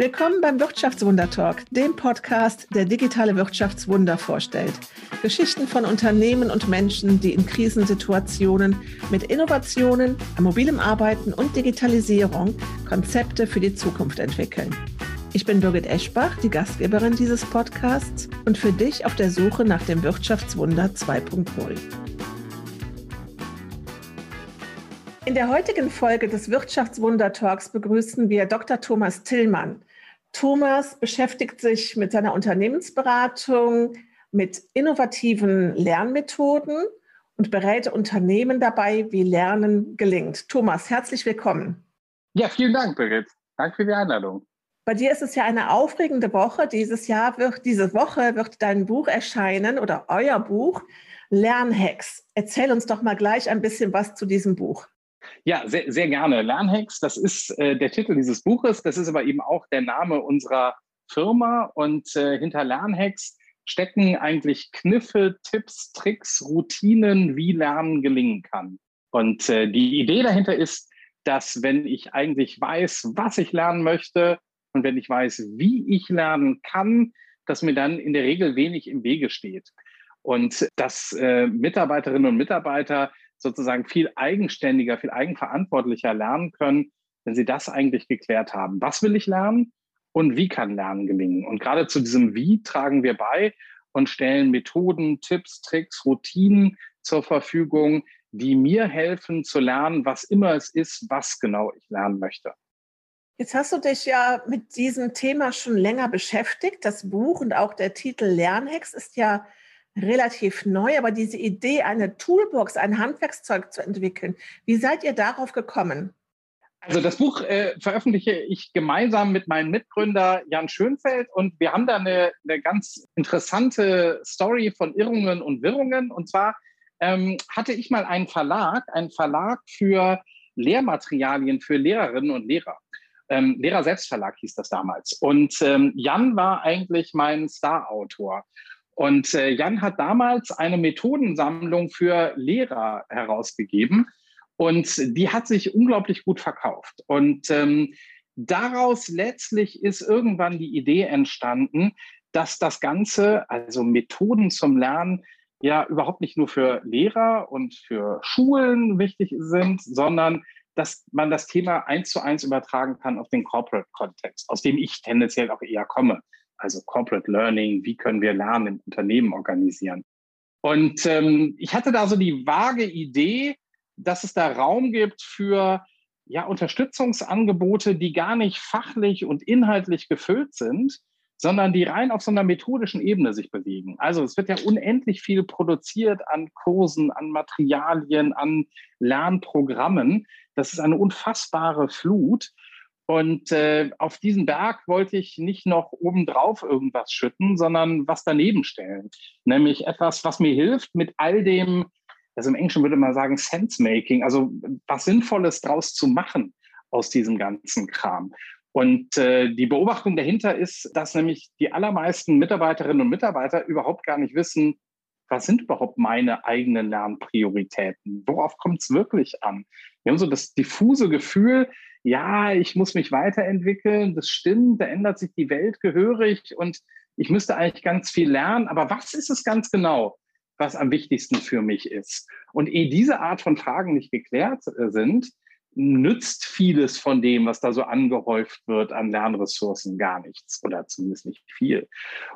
Willkommen beim Wirtschaftswunder-Talk, dem Podcast, der digitale Wirtschaftswunder vorstellt. Geschichten von Unternehmen und Menschen, die in Krisensituationen mit Innovationen, mobilem Arbeiten und Digitalisierung Konzepte für die Zukunft entwickeln. Ich bin Birgit Eschbach, die Gastgeberin dieses Podcasts und für dich auf der Suche nach dem Wirtschaftswunder 2.0. In der heutigen Folge des Wirtschaftswunder-Talks begrüßen wir Dr. Thomas Tillmann. Thomas beschäftigt sich mit seiner Unternehmensberatung, mit innovativen Lernmethoden und berät Unternehmen dabei, wie Lernen gelingt. Thomas, herzlich willkommen. Ja, vielen Dank, Birgit. Danke für die Einladung. Bei dir ist es ja eine aufregende Woche. Dieses Jahr wird, diese Woche wird dein Buch erscheinen oder euer Buch Lernhacks. Erzähl uns doch mal gleich ein bisschen was zu diesem Buch. Ja, sehr, sehr gerne. Lernhacks, das ist äh, der Titel dieses Buches. Das ist aber eben auch der Name unserer Firma. Und äh, hinter Lernhacks stecken eigentlich Kniffe, Tipps, Tricks, Routinen, wie Lernen gelingen kann. Und äh, die Idee dahinter ist, dass wenn ich eigentlich weiß, was ich lernen möchte und wenn ich weiß, wie ich lernen kann, dass mir dann in der Regel wenig im Wege steht. Und dass äh, Mitarbeiterinnen und Mitarbeiter sozusagen viel eigenständiger, viel eigenverantwortlicher lernen können, wenn sie das eigentlich geklärt haben. Was will ich lernen und wie kann Lernen gelingen? Und gerade zu diesem Wie tragen wir bei und stellen Methoden, Tipps, Tricks, Routinen zur Verfügung, die mir helfen zu lernen, was immer es ist, was genau ich lernen möchte. Jetzt hast du dich ja mit diesem Thema schon länger beschäftigt. Das Buch und auch der Titel Lernhex ist ja relativ neu, aber diese Idee, eine Toolbox, ein Handwerkszeug zu entwickeln, wie seid ihr darauf gekommen? Also das Buch äh, veröffentliche ich gemeinsam mit meinem Mitgründer Jan Schönfeld und wir haben da eine, eine ganz interessante Story von Irrungen und Wirrungen. Und zwar ähm, hatte ich mal einen Verlag, einen Verlag für Lehrmaterialien für Lehrerinnen und Lehrer. Ähm, Lehrer Selbstverlag hieß das damals. Und ähm, Jan war eigentlich mein Star-Autor. Und äh, Jan hat damals eine Methodensammlung für Lehrer herausgegeben und die hat sich unglaublich gut verkauft. Und ähm, daraus letztlich ist irgendwann die Idee entstanden, dass das Ganze, also Methoden zum Lernen, ja überhaupt nicht nur für Lehrer und für Schulen wichtig sind, sondern dass man das Thema eins zu eins übertragen kann auf den Corporate-Kontext, aus dem ich tendenziell auch eher komme also Corporate Learning, wie können wir Lernen im Unternehmen organisieren. Und ähm, ich hatte da so die vage Idee, dass es da Raum gibt für ja, Unterstützungsangebote, die gar nicht fachlich und inhaltlich gefüllt sind, sondern die rein auf so einer methodischen Ebene sich bewegen. Also es wird ja unendlich viel produziert an Kursen, an Materialien, an Lernprogrammen. Das ist eine unfassbare Flut. Und äh, auf diesen Berg wollte ich nicht noch obendrauf irgendwas schütten, sondern was daneben stellen. Nämlich etwas, was mir hilft, mit all dem, also im Englischen würde man sagen, Sense-Making, also was Sinnvolles draus zu machen aus diesem ganzen Kram. Und äh, die Beobachtung dahinter ist, dass nämlich die allermeisten Mitarbeiterinnen und Mitarbeiter überhaupt gar nicht wissen, was sind überhaupt meine eigenen Lernprioritäten? Worauf kommt es wirklich an? Wir haben so das diffuse Gefühl, ja, ich muss mich weiterentwickeln, das stimmt, da ändert sich die Welt gehörig und ich müsste eigentlich ganz viel lernen. Aber was ist es ganz genau, was am wichtigsten für mich ist? Und ehe diese Art von Fragen nicht geklärt äh, sind, nützt vieles von dem, was da so angehäuft wird an Lernressourcen, gar nichts oder zumindest nicht viel.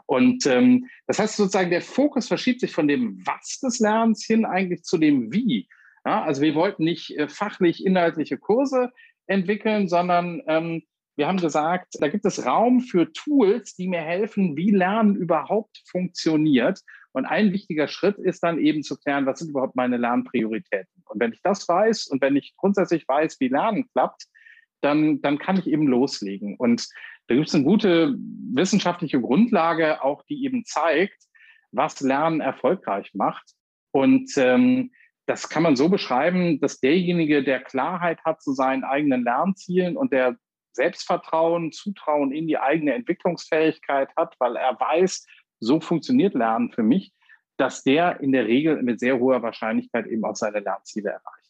Und ähm, das heißt sozusagen, der Fokus verschiebt sich von dem Was des Lernens hin eigentlich zu dem Wie. Ja, also wir wollten nicht äh, fachlich inhaltliche Kurse entwickeln, sondern ähm, wir haben gesagt, da gibt es Raum für Tools, die mir helfen, wie Lernen überhaupt funktioniert. Und ein wichtiger Schritt ist dann eben zu klären, was sind überhaupt meine Lernprioritäten. Und wenn ich das weiß und wenn ich grundsätzlich weiß, wie Lernen klappt, dann, dann kann ich eben loslegen. Und da gibt es eine gute wissenschaftliche Grundlage, auch die eben zeigt, was Lernen erfolgreich macht. Und ähm, das kann man so beschreiben, dass derjenige, der Klarheit hat zu seinen eigenen Lernzielen und der Selbstvertrauen, Zutrauen in die eigene Entwicklungsfähigkeit hat, weil er weiß, so funktioniert Lernen für mich, dass der in der Regel mit sehr hoher Wahrscheinlichkeit eben auch seine Lernziele erreicht.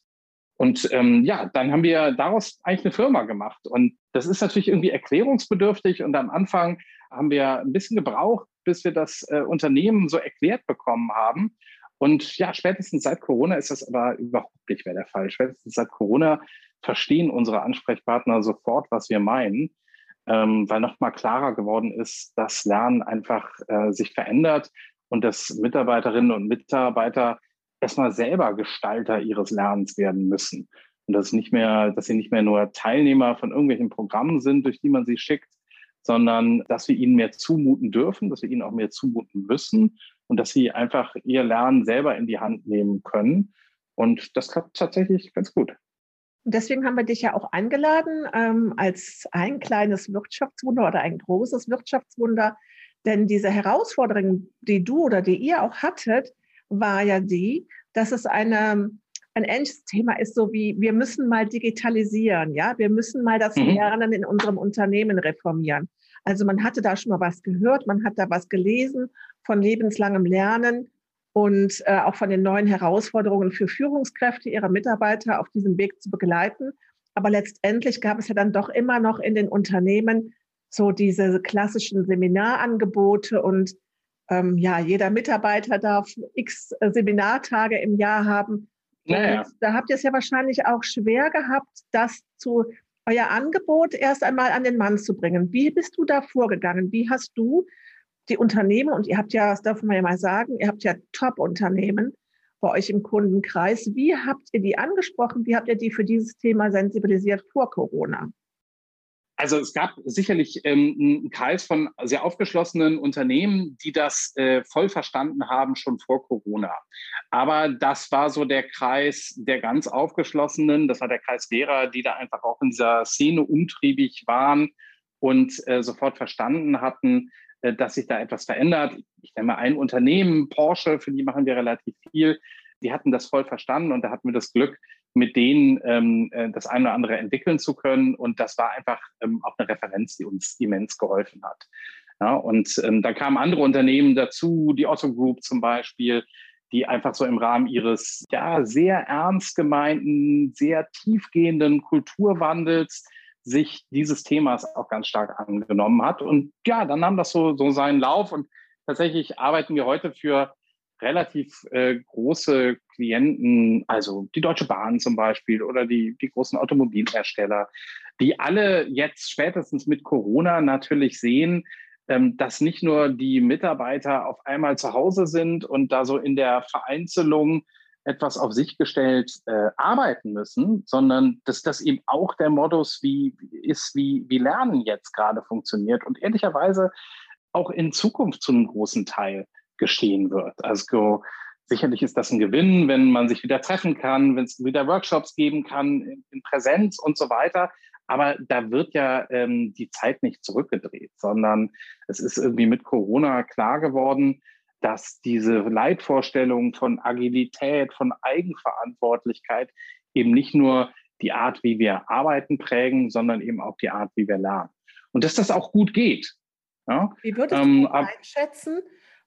Und ähm, ja, dann haben wir daraus eigentlich eine Firma gemacht. Und das ist natürlich irgendwie erklärungsbedürftig. Und am Anfang haben wir ein bisschen gebraucht, bis wir das äh, Unternehmen so erklärt bekommen haben. Und ja, spätestens seit Corona ist das aber überhaupt nicht mehr der Fall. Spätestens seit Corona verstehen unsere Ansprechpartner sofort, was wir meinen, ähm, weil nochmal klarer geworden ist, dass Lernen einfach äh, sich verändert und dass Mitarbeiterinnen und Mitarbeiter erstmal selber Gestalter ihres Lernens werden müssen. Und dass, nicht mehr, dass sie nicht mehr nur Teilnehmer von irgendwelchen Programmen sind, durch die man sie schickt, sondern dass wir ihnen mehr zumuten dürfen, dass wir ihnen auch mehr zumuten müssen und dass sie einfach ihr Lernen selber in die Hand nehmen können. Und das klappt tatsächlich ganz gut. Und deswegen haben wir dich ja auch eingeladen ähm, als ein kleines Wirtschaftswunder oder ein großes Wirtschaftswunder. Denn diese Herausforderung, die du oder die ihr auch hattet, war ja die, dass es eine, ein ähnliches Thema ist, so wie wir müssen mal digitalisieren, ja, wir müssen mal das mhm. Lernen in unserem Unternehmen reformieren. Also man hatte da schon mal was gehört, man hat da was gelesen von lebenslangem Lernen und äh, auch von den neuen Herausforderungen für Führungskräfte, ihre Mitarbeiter auf diesem Weg zu begleiten. Aber letztendlich gab es ja dann doch immer noch in den Unternehmen so diese klassischen Seminarangebote und ähm, ja, jeder Mitarbeiter darf x äh, Seminartage im Jahr haben. Naja. da habt ihr es ja wahrscheinlich auch schwer gehabt, das zu euer Angebot erst einmal an den Mann zu bringen. Wie bist du da vorgegangen? Wie hast du die Unternehmen, und ihr habt ja, das darf man ja mal sagen, ihr habt ja Top-Unternehmen bei euch im Kundenkreis. Wie habt ihr die angesprochen? Wie habt ihr die für dieses Thema sensibilisiert vor Corona? Also es gab sicherlich ähm, einen Kreis von sehr aufgeschlossenen Unternehmen, die das äh, voll verstanden haben schon vor Corona. Aber das war so der Kreis der ganz aufgeschlossenen, das war der Kreis derer, die da einfach auch in dieser Szene umtriebig waren und äh, sofort verstanden hatten, äh, dass sich da etwas verändert. Ich nenne mal ein Unternehmen, Porsche, für die machen wir relativ viel. Die hatten das voll verstanden und da hatten wir das Glück, mit denen ähm, äh, das eine oder andere entwickeln zu können. Und das war einfach ähm, auch eine Referenz, die uns immens geholfen hat. Ja, und ähm, da kamen andere Unternehmen dazu, die Otto Group zum Beispiel, die einfach so im Rahmen ihres ja sehr ernst gemeinten, sehr tiefgehenden Kulturwandels sich dieses Themas auch ganz stark angenommen hat. Und ja, dann nahm das so, so seinen Lauf. Und tatsächlich arbeiten wir heute für relativ äh, große Klienten, also die Deutsche Bahn zum Beispiel oder die, die großen Automobilhersteller, die alle jetzt spätestens mit Corona natürlich sehen, ähm, dass nicht nur die Mitarbeiter auf einmal zu Hause sind und da so in der Vereinzelung etwas auf sich gestellt äh, arbeiten müssen, sondern dass das eben auch der Modus wie, ist, wie, wie Lernen jetzt gerade funktioniert und ehrlicherweise auch in Zukunft zu einem großen Teil geschehen wird. Also sicherlich ist das ein Gewinn, wenn man sich wieder treffen kann, wenn es wieder Workshops geben kann in, Präsenz und so weiter. Aber da wird ja ähm, die Zeit nicht zurückgedreht, sondern es ist irgendwie mit Corona klar geworden, dass diese Leitvorstellung von Agilität, von Eigenverantwortlichkeit eben nicht nur die Art, wie wir arbeiten, prägen, sondern eben auch die Art, wie wir lernen. Und dass das auch gut geht. Ja? Wie würdest ähm, du einschätzen,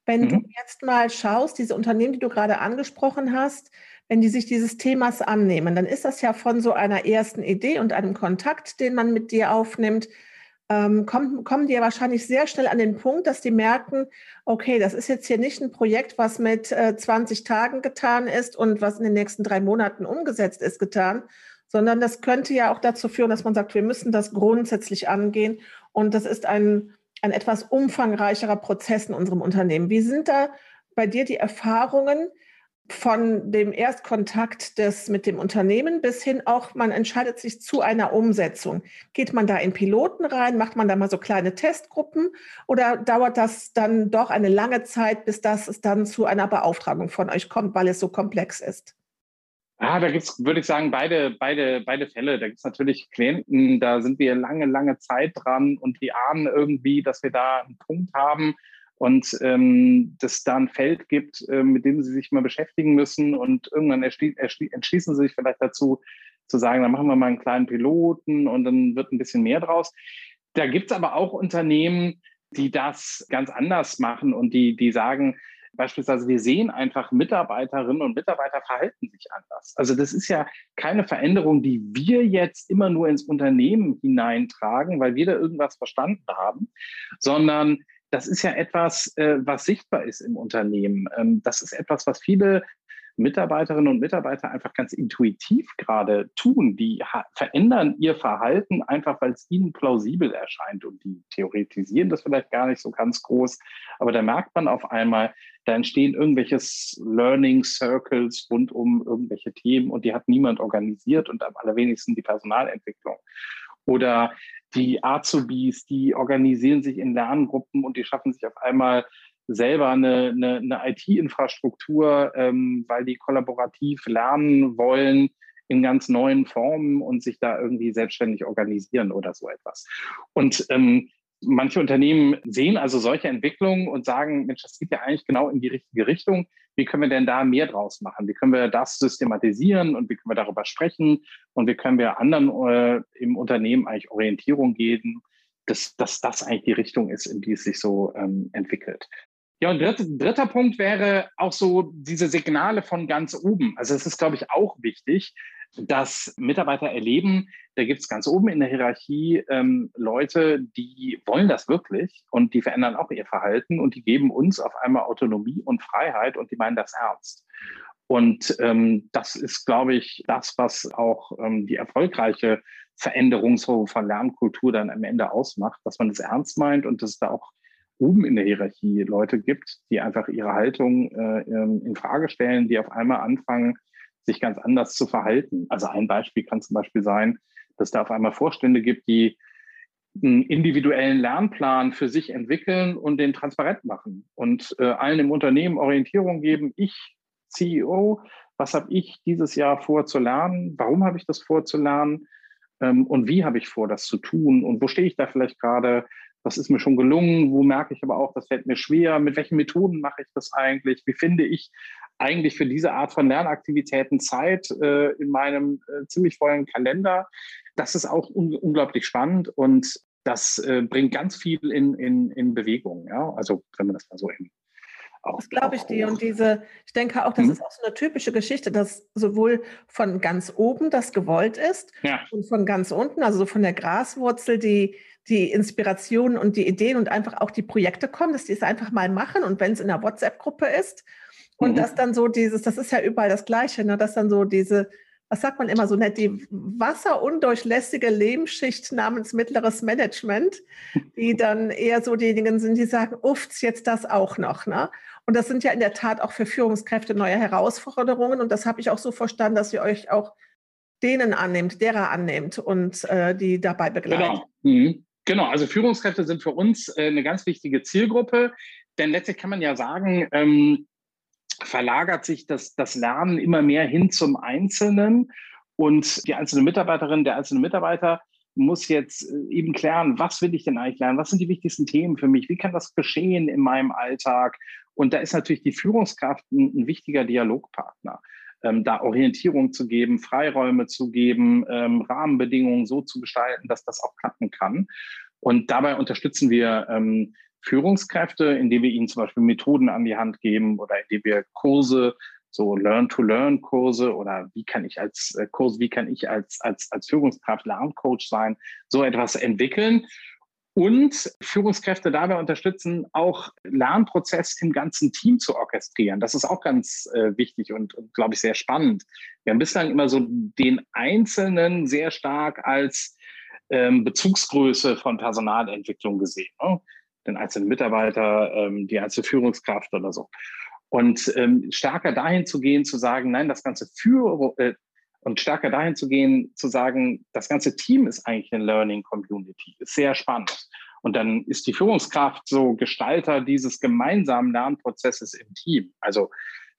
wenn mhm. du jetzt mal schaust, diese Unternehmen, die du gerade angesprochen hast, wenn die sich dieses Themas annehmen, dann ist das ja von so einer ersten Idee und einem Kontakt, den man mit dir aufnimmt, ähm, kommen, kommen die ja wahrscheinlich sehr schnell an den Punkt, dass die merken, okay, das ist jetzt hier nicht ein Projekt, was mit äh, 20 Tagen getan ist und was in den nächsten drei Monaten umgesetzt ist, getan, sondern das könnte ja auch dazu führen, dass man sagt, wir müssen das grundsätzlich angehen und das ist ein ein etwas umfangreicherer Prozess in unserem Unternehmen. Wie sind da bei dir die Erfahrungen von dem Erstkontakt des, mit dem Unternehmen bis hin auch, man entscheidet sich zu einer Umsetzung? Geht man da in Piloten rein? Macht man da mal so kleine Testgruppen? Oder dauert das dann doch eine lange Zeit, bis das es dann zu einer Beauftragung von euch kommt, weil es so komplex ist? Ah, da gibt's, würde ich sagen, beide, beide, beide Fälle. Da gibt's natürlich Klienten, da sind wir lange, lange Zeit dran und die ahnen irgendwie, dass wir da einen Punkt haben und ähm, dass da ein Feld gibt, äh, mit dem sie sich mal beschäftigen müssen und irgendwann entschließen sie sich vielleicht dazu, zu sagen, dann machen wir mal einen kleinen Piloten und dann wird ein bisschen mehr draus. Da gibt's aber auch Unternehmen, die das ganz anders machen und die, die sagen, beispielsweise, wir sehen einfach, Mitarbeiterinnen und Mitarbeiter verhalten sich anders. Also das ist ja keine Veränderung, die wir jetzt immer nur ins Unternehmen hineintragen, weil wir da irgendwas verstanden haben, sondern das ist ja etwas, äh, was sichtbar ist im Unternehmen. Ähm, das ist etwas, was viele Mitarbeiterinnen und Mitarbeiter einfach ganz intuitiv gerade tun. Die verändern ihr Verhalten einfach, weil es ihnen plausibel erscheint. Und die theoretisieren das vielleicht gar nicht so ganz groß. Aber da merkt man auf einmal, da entstehen irgendwelche Learning Circles rund um irgendwelche Themen und die hat niemand organisiert und am allerwenigsten die Personalentwicklung. Oder die Azubis, die organisieren sich in Lerngruppen und die schaffen sich auf einmal selber eine, eine, eine IT-Infrastruktur, ähm, weil die kollaborativ lernen wollen in ganz neuen Formen und sich da irgendwie selbstständig organisieren oder so etwas. Und ähm, manche Unternehmen sehen also solche Entwicklungen und sagen, Mensch, das geht ja eigentlich genau in die richtige Richtung. Wie können wir denn da mehr draus machen? Wie können wir das systematisieren und wie können wir darüber sprechen? Und wie können wir anderen äh, im Unternehmen eigentlich Orientierung geben, dass, dass das eigentlich die Richtung ist, in die es sich so ähm, entwickelt. Ja, und dritter, dritter Punkt wäre auch so diese Signale von ganz oben. Also es ist, glaube ich, auch wichtig, dass Mitarbeiter erleben, da gibt es ganz oben in der Hierarchie ähm, Leute, die wollen das wirklich und die verändern auch ihr Verhalten und die geben uns auf einmal Autonomie und Freiheit und die meinen das ernst. Und ähm, das ist, glaube ich, das, was auch ähm, die erfolgreiche Veränderung von Lernkultur dann am Ende ausmacht, dass man es das ernst meint und dass da auch oben in der Hierarchie Leute gibt, die einfach ihre Haltung äh, ähm, in Frage stellen, die auf einmal anfangen, sich ganz anders zu verhalten. Also ein Beispiel kann zum Beispiel sein, dass da auf einmal Vorstände gibt, die einen individuellen Lernplan für sich entwickeln und den transparent machen und äh, allen im Unternehmen Orientierung geben. Ich, CEO, was habe ich dieses Jahr vor zu lernen? Warum habe ich das vor zu lernen? Ähm, und wie habe ich vor, das zu tun? Und wo stehe ich da vielleicht gerade? Was ist mir schon gelungen, wo merke ich aber auch, das fällt mir schwer, mit welchen Methoden mache ich das eigentlich, wie finde ich eigentlich für diese Art von Lernaktivitäten Zeit äh, in meinem äh, ziemlich vollen Kalender. Das ist auch un unglaublich spannend und das äh, bringt ganz viel in, in, in Bewegung. Ja? Also wenn man das mal so in, auch, das glaube ich dir. Und diese, ich denke auch, das mhm. ist auch so eine typische Geschichte, dass sowohl von ganz oben das gewollt ist ja. und von ganz unten, also so von der Graswurzel, die, die Inspirationen und die Ideen und einfach auch die Projekte kommen, dass die es einfach mal machen und wenn es in der WhatsApp-Gruppe ist und mhm. dass dann so dieses, das ist ja überall das Gleiche, ne, dass dann so diese, was sagt man immer so nett, die wasserundurchlässige Lehmschicht namens mittleres Management, die dann eher so diejenigen sind, die sagen, uffs, jetzt das auch noch. Ne? Und das sind ja in der Tat auch für Führungskräfte neue Herausforderungen und das habe ich auch so verstanden, dass ihr euch auch denen annimmt, derer annimmt und äh, die dabei begleitet. Genau. Mhm. Genau, also Führungskräfte sind für uns äh, eine ganz wichtige Zielgruppe, denn letztlich kann man ja sagen, ähm, verlagert sich das, das Lernen immer mehr hin zum Einzelnen und die einzelne Mitarbeiterin, der einzelne Mitarbeiter muss jetzt äh, eben klären, was will ich denn eigentlich lernen? Was sind die wichtigsten Themen für mich? Wie kann das geschehen in meinem Alltag? Und da ist natürlich die Führungskraft ein, ein wichtiger Dialogpartner ähm, da Orientierung zu geben, Freiräume zu geben, ähm, Rahmenbedingungen so zu gestalten, dass das auch klappen kann. Und dabei unterstützen wir ähm, Führungskräfte, indem wir ihnen zum Beispiel Methoden an die Hand geben oder indem wir Kurse, so Learn-to-Learn-Kurse oder wie kann ich als äh, Kurs, wie kann ich als, als, als Führungskraft Lerncoach sein, so etwas entwickeln und Führungskräfte dabei unterstützen, auch Lernprozess im ganzen Team zu orchestrieren. Das ist auch ganz äh, wichtig und, und glaube ich, sehr spannend. Wir haben bislang immer so den Einzelnen sehr stark als ähm, Bezugsgröße von Personalentwicklung gesehen. Ne? Den einzelnen Mitarbeiter, ähm, die einzelne Führungskraft oder so. Und ähm, stärker dahin zu gehen, zu sagen, nein, das ganze Führ äh, und stärker dahin zu gehen, zu sagen, das ganze Team ist eigentlich eine Learning Community, ist sehr spannend. Und dann ist die Führungskraft so Gestalter dieses gemeinsamen Lernprozesses im Team. Also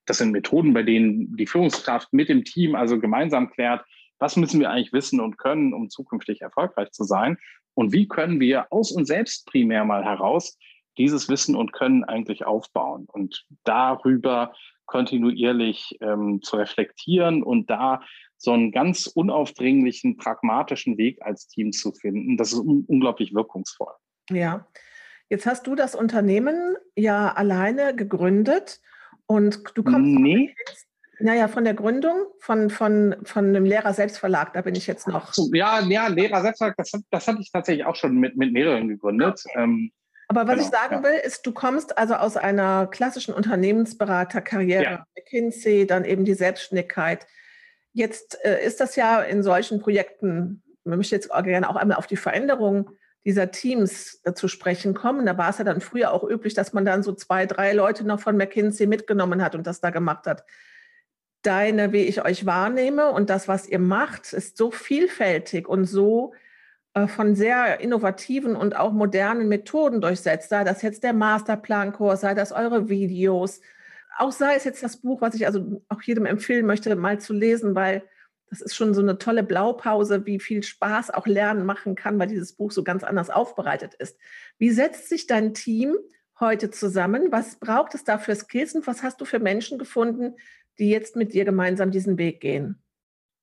das sind Methoden, bei denen die Führungskraft mit dem Team also gemeinsam klärt, was müssen wir eigentlich wissen und können, um zukünftig erfolgreich zu sein? Und wie können wir aus uns selbst primär mal heraus dieses Wissen und Können eigentlich aufbauen und darüber kontinuierlich ähm, zu reflektieren und da so einen ganz unaufdringlichen, pragmatischen Weg als Team zu finden. Das ist un unglaublich wirkungsvoll. Ja, jetzt hast du das Unternehmen ja alleine gegründet Und du kommst nee. naja, von der Gründung, von, von, von dem Lehrer Selbstverlag, da bin ich jetzt noch. Ja, ja, Lehrer Selbstverlag, das, das hatte ich tatsächlich auch schon mit, mit mehreren gegründet. Okay. Ähm, aber was genau, ich sagen ja. will, ist, du kommst also aus einer klassischen Unternehmensberaterkarriere, ja. McKinsey, dann eben die Selbstständigkeit. Jetzt äh, ist das ja in solchen Projekten, man möchte jetzt gerne auch einmal auf die Veränderung dieser Teams äh, zu sprechen kommen. Da war es ja dann früher auch üblich, dass man dann so zwei, drei Leute noch von McKinsey mitgenommen hat und das da gemacht hat. Deine, wie ich euch wahrnehme und das, was ihr macht, ist so vielfältig und so äh, von sehr innovativen und auch modernen Methoden durchsetzt, sei das jetzt der Masterplan-Kurs, sei das eure Videos, auch sei es jetzt das Buch, was ich also auch jedem empfehlen möchte, mal zu lesen, weil das ist schon so eine tolle Blaupause, wie viel Spaß auch Lernen machen kann, weil dieses Buch so ganz anders aufbereitet ist. Wie setzt sich dein Team heute zusammen? Was braucht es da für Skills und was hast du für Menschen gefunden, die jetzt mit dir gemeinsam diesen Weg gehen?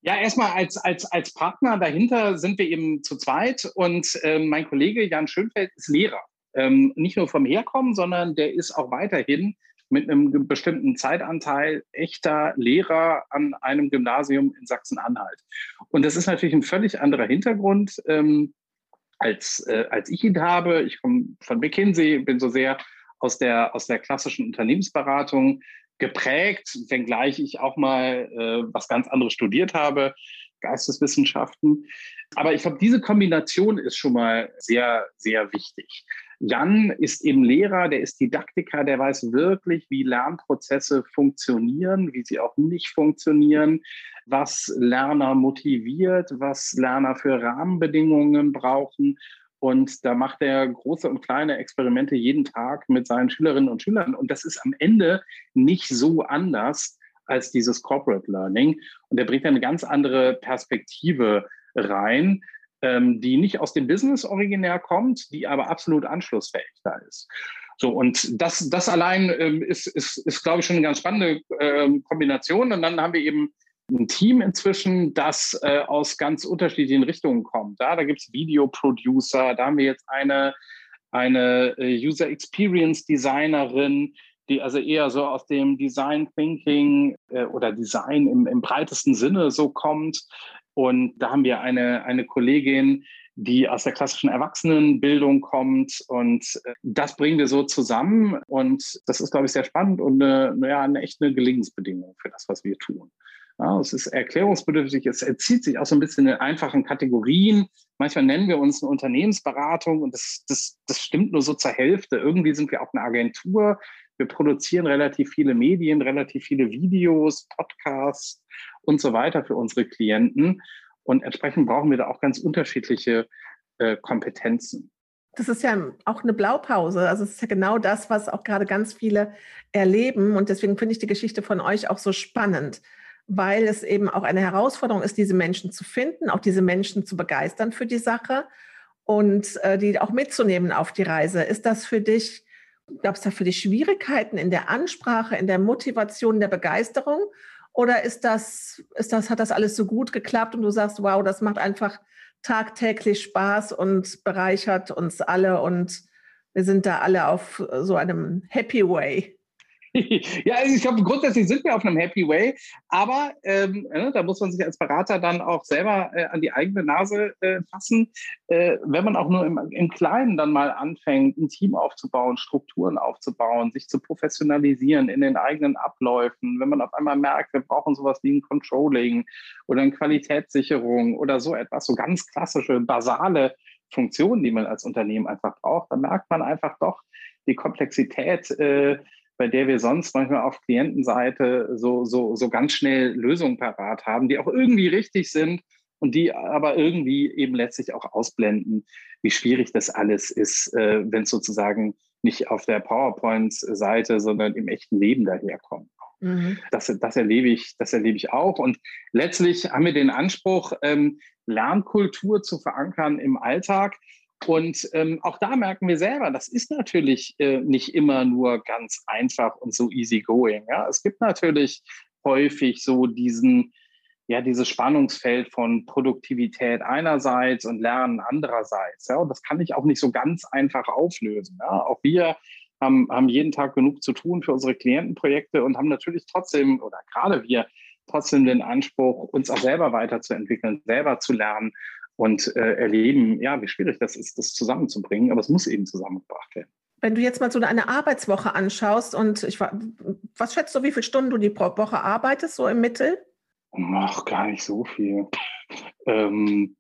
Ja, erstmal als, als, als Partner dahinter sind wir eben zu zweit und äh, mein Kollege Jan Schönfeld ist Lehrer. Ähm, nicht nur vom Herkommen, sondern der ist auch weiterhin mit einem bestimmten Zeitanteil echter Lehrer an einem Gymnasium in Sachsen-Anhalt. Und das ist natürlich ein völlig anderer Hintergrund, ähm, als, äh, als ich ihn habe. Ich komme von McKinsey, bin so sehr aus der, aus der klassischen Unternehmensberatung geprägt, wenngleich ich auch mal äh, was ganz anderes studiert habe, Geisteswissenschaften. Aber ich glaube, diese Kombination ist schon mal sehr, sehr wichtig. Jan ist eben Lehrer, der ist Didaktiker, der weiß wirklich, wie Lernprozesse funktionieren, wie sie auch nicht funktionieren, was Lerner motiviert, was Lerner für Rahmenbedingungen brauchen. Und da macht er große und kleine Experimente jeden Tag mit seinen Schülerinnen und Schülern. Und das ist am Ende nicht so anders als dieses Corporate Learning. Und er bringt eine ganz andere Perspektive rein ähm, die nicht aus dem Business originär kommt, die aber absolut anschlussfähig da ist. So, und das, das allein ähm, ist, ist, ist, glaube ich, schon eine ganz spannende ähm, Kombination. Und dann haben wir eben ein Team inzwischen, das äh, aus ganz unterschiedlichen Richtungen kommt. Ja, da gibt es Videoproducer, da haben wir jetzt eine, eine äh, User Experience Designerin, die also eher so aus dem Design Thinking äh, oder Design im, im breitesten Sinne so kommt. Und da haben wir eine, eine Kollegin, die aus der klassischen Erwachsenenbildung kommt. Und äh, das bringen wir so zusammen. Und das ist, glaube ich, sehr spannend und eine, ja, eine echt Gelingensbedingung für das, was wir tun. Ja, es ist erklärungsbedürftig, es erzieht sich auch so ein bisschen in einfachen Kategorien. Manchmal nennen wir uns eine Unternehmensberatung und das, das, das stimmt nur so zur Hälfte. Irgendwie sind wir auch eine Agentur. Wir produzieren relativ viele Medien, relativ viele Videos, Podcasts und so weiter für unsere Klienten. Und entsprechend brauchen wir da auch ganz unterschiedliche äh, Kompetenzen. Das ist ja auch eine Blaupause. Also es ist ja genau das, was auch gerade ganz viele erleben. Und deswegen finde ich die Geschichte von euch auch so spannend, weil es eben auch eine Herausforderung ist, diese Menschen zu finden, auch diese Menschen zu begeistern für die Sache und äh, die auch mitzunehmen auf die Reise. Ist das für dich, gab es da für dich Schwierigkeiten in der Ansprache, in der Motivation, in der Begeisterung? Oder ist das, ist das, hat das alles so gut geklappt und du sagst, wow, das macht einfach tagtäglich Spaß und bereichert uns alle und wir sind da alle auf so einem Happy Way? Ja, also ich glaube, grundsätzlich sind wir auf einem Happy Way, aber ähm, äh, da muss man sich als Berater dann auch selber äh, an die eigene Nase äh, fassen. Äh, wenn man auch nur im, im, Kleinen dann mal anfängt, ein Team aufzubauen, Strukturen aufzubauen, sich zu professionalisieren in den eigenen Abläufen, wenn man auf einmal merkt, wir brauchen sowas wie ein Controlling oder eine Qualitätssicherung oder so etwas, so ganz klassische, basale Funktionen, die man als Unternehmen einfach braucht, dann merkt man einfach doch die Komplexität äh, bei der wir sonst manchmal auf Klientenseite so, so, so ganz schnell Lösungen parat haben, die auch irgendwie richtig sind und die aber irgendwie eben letztlich auch ausblenden, wie schwierig das alles ist, äh, wenn es sozusagen nicht auf der PowerPoint-Seite, sondern im echten Leben daherkommt. Mhm. Das, das, erlebe ich, das erlebe ich auch. Und letztlich haben wir den Anspruch, ähm, Lernkultur zu verankern im Alltag. Und ähm, auch da merken wir selber, das ist natürlich äh, nicht immer nur ganz einfach und so easy going. Ja? Es gibt natürlich häufig so diesen, ja, dieses Spannungsfeld von Produktivität einerseits und Lernen andererseits. Ja? Und das kann ich auch nicht so ganz einfach auflösen. Ja? Auch wir haben, haben jeden Tag genug zu tun für unsere Klientenprojekte und haben natürlich trotzdem, oder gerade wir, trotzdem den Anspruch, uns auch selber weiterzuentwickeln, selber zu lernen und äh, erleben, ja, wie schwierig das ist, das zusammenzubringen, aber es muss eben zusammengebracht werden. Wenn du jetzt mal so eine Arbeitswoche anschaust und ich was schätzt du, wie viele Stunden du die Woche arbeitest, so im Mittel? Ach, gar nicht so viel. ähm,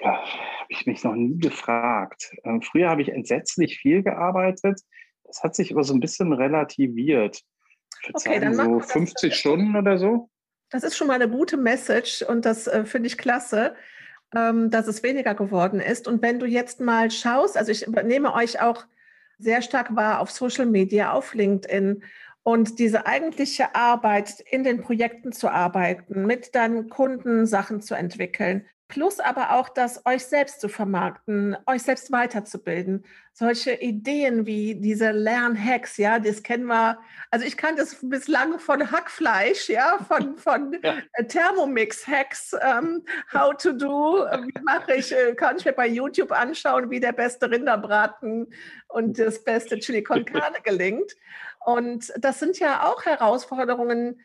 ja, habe ich mich noch nie gefragt. Ähm, früher habe ich entsetzlich viel gearbeitet. Das hat sich aber so ein bisschen relativiert. Ich würde okay, sagen, so 50 Stunden oder so. Das ist schon mal eine gute Message und das äh, finde ich klasse ähm, dass es weniger geworden ist. Und wenn du jetzt mal schaust, also ich nehme euch auch sehr stark wahr auf Social Media, auf LinkedIn und diese eigentliche Arbeit in den Projekten zu arbeiten, mit deinen Kunden Sachen zu entwickeln, Plus aber auch das, euch selbst zu vermarkten, euch selbst weiterzubilden. Solche Ideen wie diese Lernhacks, ja, das kennen wir. Also ich kannte es bislang von Hackfleisch, ja, von, von ja. Äh, Thermomix-Hacks, ähm, how to do, wie mache ich, äh, kann ich mir bei YouTube anschauen, wie der beste Rinderbraten und das beste Chili con Carne gelingt. Und das sind ja auch Herausforderungen,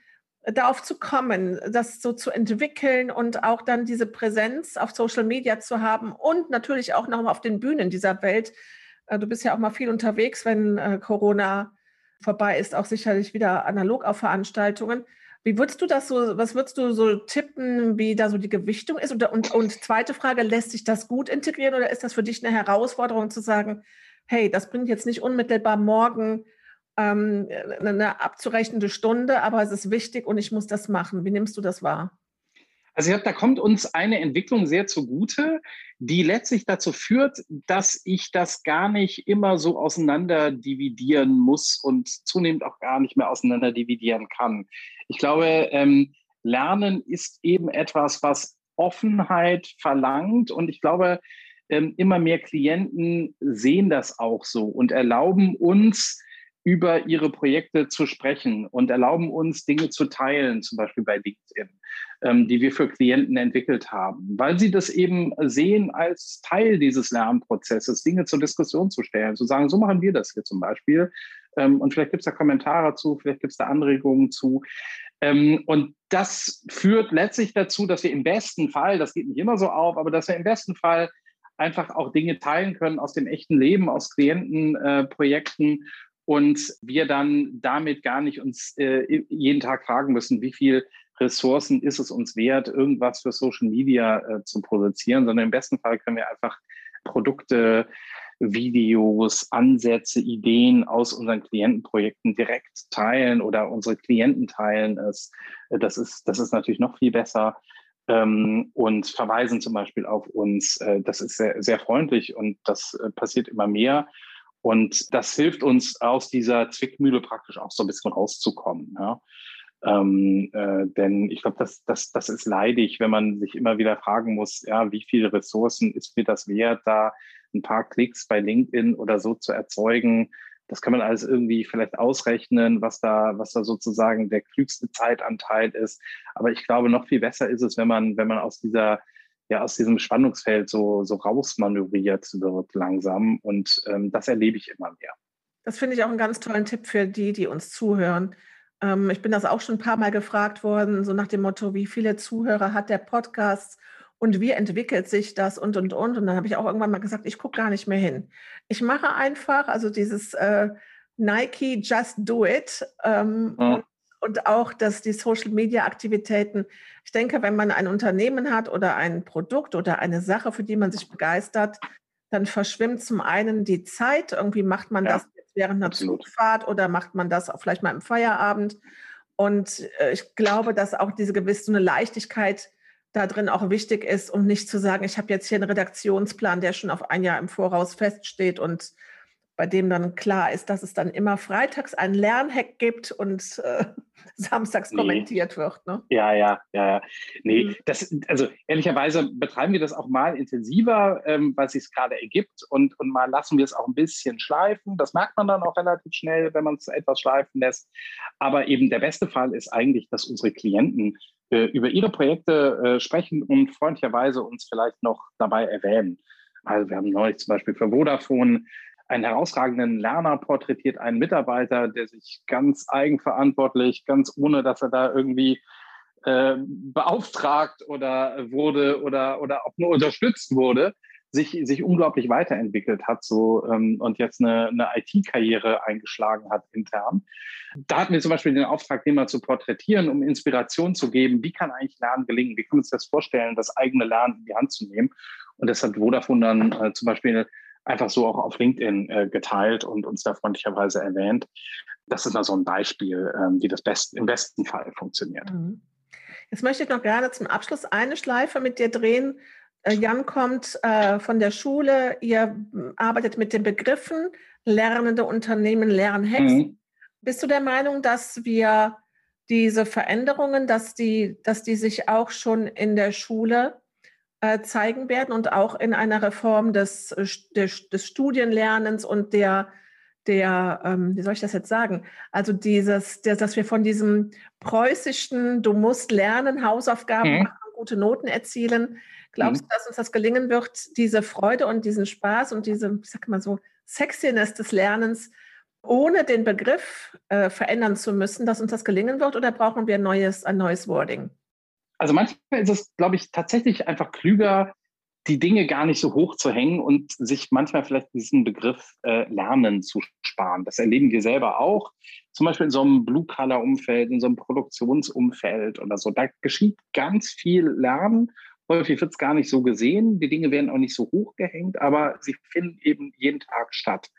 darauf zu kommen, das so zu entwickeln und auch dann diese Präsenz auf Social Media zu haben und natürlich auch noch mal auf den Bühnen dieser Welt. Äh, du bist ja auch mal viel unterwegs, wenn äh, Corona vorbei ist, auch sicherlich wieder analog auf Veranstaltungen. Wie würdest du das so, was würdest du so tippen, wie da so die Gewichtung ist? Und, und, und zweite Frage, lässt sich das gut integrieren oder ist das für dich eine Herausforderung zu sagen, hey, das bringt jetzt nicht unmittelbar morgen ähm, eine abzurechnende Stunde, aber es ist wichtig und ich muss das machen. Wie nimmst du das wahr? Also ich glaube, da kommt uns eine Entwicklung sehr zugute, die letztlich dazu führt, dass ich das gar nicht immer so auseinander dividieren muss und zunehmend auch gar nicht mehr auseinander dividieren kann. Ich glaube, ähm, Lernen ist eben etwas, was Offenheit verlangt und ich glaube, ähm, immer mehr Klienten sehen das auch so und erlauben uns, über ihre Projekte zu sprechen und erlauben uns, Dinge zu teilen, zum Beispiel bei LinkedIn, ähm, die wir für Klienten entwickelt haben, weil sie das eben sehen als Teil dieses Lernprozesses, Dinge zur Diskussion zu stellen, zu sagen, so machen wir das hier zum Beispiel. Ähm, und vielleicht gibt es da Kommentare zu, vielleicht gibt es da Anregungen zu. Ähm, und das führt letztlich dazu, dass wir im besten Fall, das geht nicht immer so auf, aber dass wir im besten Fall einfach auch Dinge teilen können aus dem echten Leben, aus Klientenprojekten äh, und wir dann damit gar nicht uns äh, jeden Tag fragen müssen, wie viel Ressourcen ist es uns wert, irgendwas für Social Media äh, zu produzieren, sondern im besten Fall können wir einfach Produkte, Videos, Ansätze, Ideen aus unseren Klientenprojekten direkt teilen oder unsere Klienten teilen es. Das ist, das ist natürlich noch viel besser. Ähm, und verweisen zum Beispiel auf uns. Äh, das ist sehr, sehr freundlich und das äh, passiert immer mehr. Und das hilft uns aus dieser Zwickmühle praktisch auch so ein bisschen rauszukommen. Ja. Ähm, äh, denn ich glaube, das, das, das ist leidig, wenn man sich immer wieder fragen muss, ja, wie viele Ressourcen ist mir das wert, da ein paar Klicks bei LinkedIn oder so zu erzeugen. Das kann man alles irgendwie vielleicht ausrechnen, was da, was da sozusagen der klügste Zeitanteil ist. Aber ich glaube, noch viel besser ist es, wenn man, wenn man aus dieser ja aus diesem Spannungsfeld so, so rausmanövriert wird langsam. Und ähm, das erlebe ich immer mehr. Das finde ich auch einen ganz tollen Tipp für die, die uns zuhören. Ähm, ich bin das auch schon ein paar Mal gefragt worden, so nach dem Motto, wie viele Zuhörer hat der Podcast und wie entwickelt sich das und, und, und. Und dann habe ich auch irgendwann mal gesagt, ich gucke gar nicht mehr hin. Ich mache einfach, also dieses äh, Nike Just Do It. Ähm, ja und auch, dass die Social-Media-Aktivitäten, ich denke, wenn man ein Unternehmen hat oder ein Produkt oder eine Sache, für die man sich begeistert, dann verschwimmt zum einen die Zeit. Irgendwie macht man ja, das während einer absolut. Zugfahrt oder macht man das auch vielleicht mal im Feierabend. Und äh, ich glaube, dass auch diese gewisse eine Leichtigkeit da drin auch wichtig ist, um nicht zu sagen, ich habe jetzt hier einen Redaktionsplan, der schon auf ein Jahr im Voraus feststeht und bei dem dann klar ist, dass es dann immer freitags ein Lernhack gibt und äh, samstags nee. kommentiert wird. Ne? Ja, ja, ja, ja. Nee, mhm. das, also ehrlicherweise betreiben wir das auch mal intensiver, ähm, weil es sich gerade ergibt und, und mal lassen wir es auch ein bisschen schleifen. Das merkt man dann auch relativ schnell, wenn man es etwas schleifen lässt. Aber eben der beste Fall ist eigentlich, dass unsere Klienten äh, über ihre Projekte äh, sprechen und freundlicherweise uns vielleicht noch dabei erwähnen. Also wir haben neulich zum Beispiel für Vodafone einen herausragenden Lerner porträtiert, einen Mitarbeiter, der sich ganz eigenverantwortlich, ganz ohne, dass er da irgendwie äh, beauftragt oder wurde oder, oder auch nur unterstützt wurde, sich, sich unglaublich weiterentwickelt hat so, ähm, und jetzt eine, eine IT-Karriere eingeschlagen hat intern. Da hatten wir zum Beispiel den Auftrag, den mal zu porträtieren, um Inspiration zu geben. Wie kann eigentlich Lernen gelingen? Wie können wir uns das vorstellen, das eigene Lernen in die Hand zu nehmen? Und das hat Vodafone dann äh, zum Beispiel einfach so auch auf LinkedIn äh, geteilt und uns da freundlicherweise erwähnt. Das ist mal so ein Beispiel, ähm, wie das best, im besten Fall funktioniert. Mhm. Jetzt möchte ich noch gerne zum Abschluss eine Schleife mit dir drehen. Äh, Jan kommt äh, von der Schule, ihr arbeitet mit den Begriffen lernende Unternehmen, Lernhacks. Mhm. Bist du der Meinung, dass wir diese Veränderungen, dass die, dass die sich auch schon in der Schule zeigen werden und auch in einer Reform des, des, des Studienlernens und der der, ähm, wie soll ich das jetzt sagen? Also dieses, der, dass wir von diesem preußischen, du musst lernen, Hausaufgaben mhm. machen, gute Noten erzielen. Glaubst mhm. du, dass uns das gelingen wird, diese Freude und diesen Spaß und diese, ich sag mal so, Sexiness des Lernens ohne den Begriff äh, verändern zu müssen, dass uns das gelingen wird oder brauchen wir ein neues, ein neues Wording? Also manchmal ist es, glaube ich, tatsächlich einfach klüger, die Dinge gar nicht so hoch zu hängen und sich manchmal vielleicht diesen Begriff äh, Lernen zu sparen. Das erleben wir selber auch, zum Beispiel in so einem Blue-Color-Umfeld, in so einem Produktionsumfeld oder so. Da geschieht ganz viel Lernen. Häufig wird es gar nicht so gesehen. Die Dinge werden auch nicht so hoch gehängt, aber sie finden eben jeden Tag statt.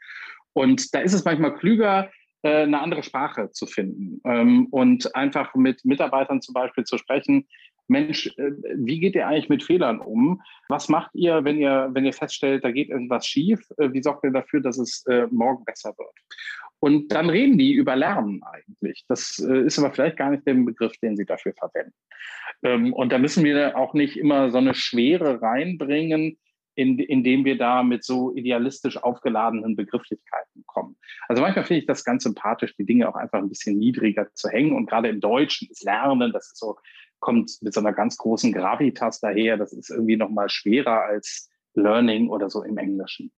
Und da ist es manchmal klüger, äh, eine andere Sprache zu finden ähm, und einfach mit Mitarbeitern zum Beispiel zu sprechen, Mensch, äh, wie geht ihr eigentlich mit Fehlern um? Was macht ihr, wenn ihr, wenn ihr feststellt, da geht irgendwas schief? Äh, wie sorgt ihr dafür, dass es äh, morgen besser wird? Und dann reden die über Lernen eigentlich. Das ist aber vielleicht gar nicht der Begriff, den sie dafür verwenden. Ähm, und da müssen wir auch nicht immer so eine Schwere reinbringen, in, indem wir da mit so idealistisch aufgeladenen Begrifflichkeiten kommen. Also manchmal finde ich das ganz sympathisch, die Dinge auch einfach ein bisschen niedriger zu hängen. Und gerade im Deutschen ist Lernen, das ist so kommt mit so einer ganz großen Gravitas daher. Das ist irgendwie noch mal schwerer als Learning oder so im Englischen.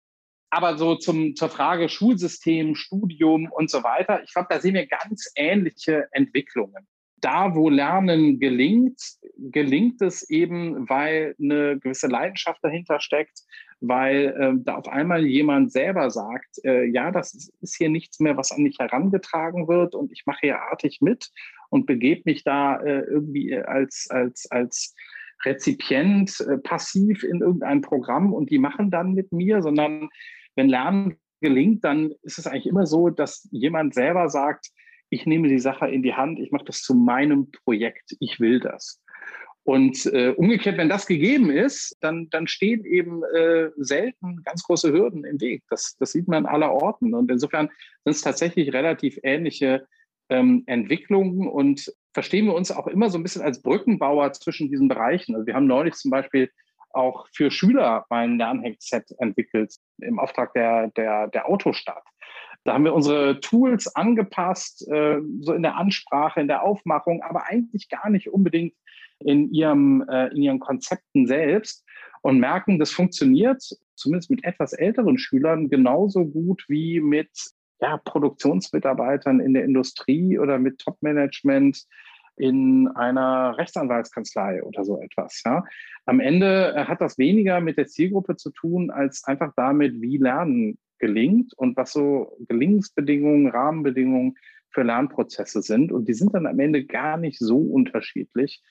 Aber so zum, zur Frage Schulsystem, Studium und so weiter, ich glaube, da sehen wir ganz ähnliche Entwicklungen. Da, wo Lernen gelingt, gelingt es eben, weil eine gewisse Leidenschaft dahinter steckt, weil äh, da auf einmal jemand selber sagt, äh, ja, das ist hier nichts mehr, was an mich herangetragen wird und ich mache hier artig mit und begebe mich da äh, irgendwie als, als, als Rezipient äh, passiv in irgendein Programm und die machen dann mit mir, sondern wenn Lernen gelingt, dann ist es eigentlich immer so, dass jemand selber sagt, ich nehme die Sache in die Hand, ich mache das zu meinem Projekt, ich will das. Und äh, umgekehrt, wenn das gegeben ist, dann, dann stehen eben äh, selten ganz große Hürden im Weg. Das, das sieht man aller Orten. Und insofern sind es tatsächlich relativ ähnliche ähm, Entwicklungen und verstehen wir uns auch immer so ein bisschen als Brückenbauer zwischen diesen Bereichen. Also wir haben neulich zum Beispiel auch für Schüler ein Lernhack-Set entwickelt im Auftrag der, der, der Autostadt. Da haben wir unsere Tools angepasst, äh, so in der Ansprache, in der Aufmachung, aber eigentlich gar nicht unbedingt in, ihrem, äh, in ihren Konzepten selbst und merken, das funktioniert zumindest mit etwas älteren Schülern genauso gut wie mit ja, Produktionsmitarbeitern in der Industrie oder mit Top-Management in einer Rechtsanwaltskanzlei oder so etwas. Ja. Am Ende äh, hat das weniger mit der Zielgruppe zu tun, als einfach damit, wie Lernen gelingt und was so Gelingensbedingungen, Rahmenbedingungen für Lernprozesse sind. Und die sind dann am Ende gar nicht so unterschiedlich,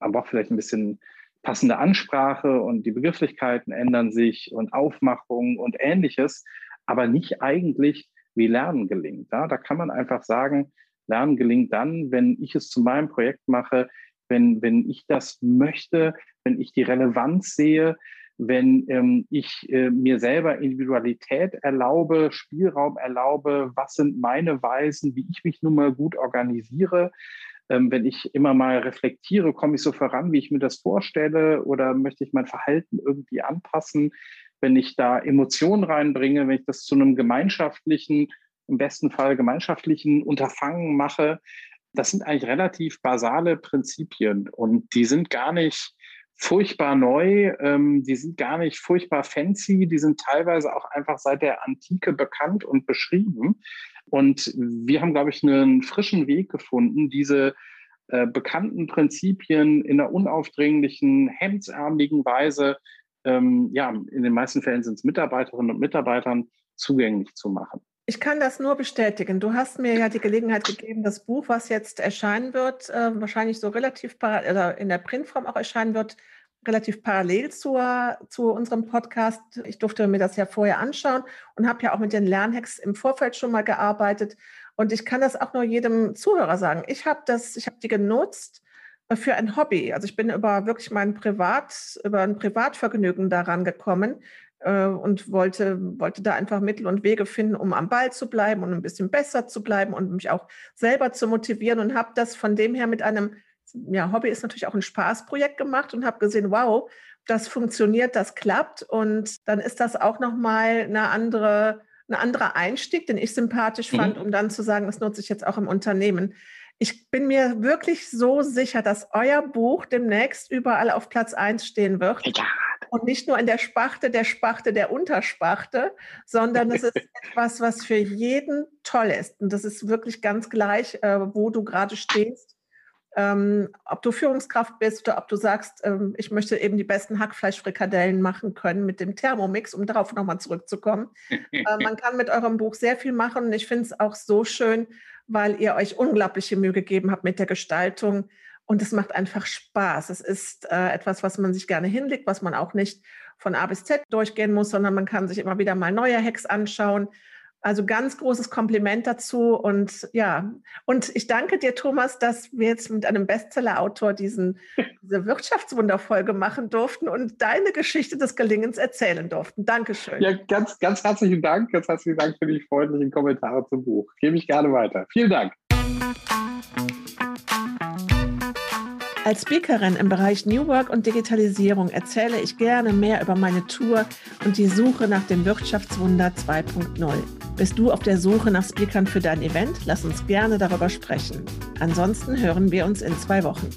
aber auch vielleicht ein bisschen passende Ansprache und die Begrifflichkeiten ändern sich und Aufmachung und ähnliches, aber nicht eigentlich, wie Lernen gelingt. Ja? Da kann man einfach sagen, Lernen gelingt dann, wenn ich es zu meinem Projekt mache, wenn, wenn ich das möchte, wenn ich die Relevanz sehe, wenn ähm, ich äh, mir selber Individualität erlaube, Spielraum erlaube, was sind meine Weisen, wie ich mich nun mal gut organisiere, ähm, wenn ich immer mal reflektiere, komme ich so voran, wie ich mir das vorstelle oder möchte ich mein Verhalten irgendwie anpassen, wenn ich da Emotionen reinbringe, wenn ich das zu einem gemeinschaftlichen, im besten Fall gemeinschaftlichen Unterfangen mache, das sind eigentlich relativ basale Prinzipien und die sind gar nicht furchtbar neu, ähm, die sind gar nicht furchtbar fancy, die sind teilweise auch einfach seit der Antike bekannt und beschrieben. Und wir haben, glaube ich, einen frischen Weg gefunden, diese äh, bekannten Prinzipien in einer unaufdringlichen, hemdsärmeligen Weise, ähm, ja, in den meisten Fällen sind es Mitarbeiterinnen und Mitarbeitern, zugänglich zu machen. Ich kann das nur bestätigen. Du hast mir ja die Gelegenheit gegeben, das Buch, was jetzt erscheinen wird, äh, wahrscheinlich so relativ oder in der Printform auch erscheinen wird, relativ parallel zur, zu unserem Podcast. Ich durfte mir das ja vorher anschauen und habe ja auch mit den Lernhacks im Vorfeld schon mal gearbeitet. Und ich kann das auch nur jedem Zuhörer sagen. Ich habe das, ich habe die genutzt für ein Hobby. Also ich bin über wirklich mein Privat, über ein Privatvergnügen daran gekommen, äh, und wollte, wollte da einfach Mittel und Wege finden, um am Ball zu bleiben und ein bisschen besser zu bleiben und mich auch selber zu motivieren und habe das von dem her mit einem, ja, Hobby ist natürlich auch ein Spaßprojekt gemacht und habe gesehen, wow, das funktioniert, das klappt und dann ist das auch nochmal eine andere, ein anderer Einstieg, den ich sympathisch mhm. fand, um dann zu sagen, das nutze ich jetzt auch im Unternehmen. Ich bin mir wirklich so sicher, dass euer Buch demnächst überall auf Platz 1 stehen wird. Ja und nicht nur in der Spachte der Spachte der Unterspachte, sondern es ist etwas, was für jeden toll ist. Und das ist wirklich ganz gleich, äh, wo du gerade stehst. Ähm, ob du Führungskraft bist oder ob du sagst, ähm, ich möchte eben die besten Hackfleischfrikadellen machen können mit dem Thermomix, um darauf nochmal zurückzukommen. äh, man kann mit eurem Buch sehr viel machen und ich finde es auch so schön, weil ihr euch unglaubliche Mühe gegeben habt mit der Gestaltung. Und es macht einfach Spaß. Es ist äh, etwas, was man sich gerne hinlegt, was man auch nicht von A bis Z durchgehen muss, sondern man kann sich immer wieder mal neue Hacks anschauen. Also ganz großes Kompliment dazu. Und ja, und ich danke dir, Thomas, dass wir jetzt mit einem Bestseller-Autor diesen, diese Wirtschaftswunderfolge machen durften und deine Geschichte des Gelingens erzählen durften. Dankeschön. Ja, ganz, ganz herzlichen Dank. Ganz herzlichen Dank für die freundlichen Kommentare zum Buch. Gebe ich gerne weiter. Vielen Dank. Als Speakerin im Bereich New Work und Digitalisierung erzähle ich gerne mehr über meine Tour und die Suche nach dem Wirtschaftswunder 2.0. Bist du auf der Suche nach Speakern für dein Event? Lass uns gerne darüber sprechen. Ansonsten hören wir uns in zwei Wochen.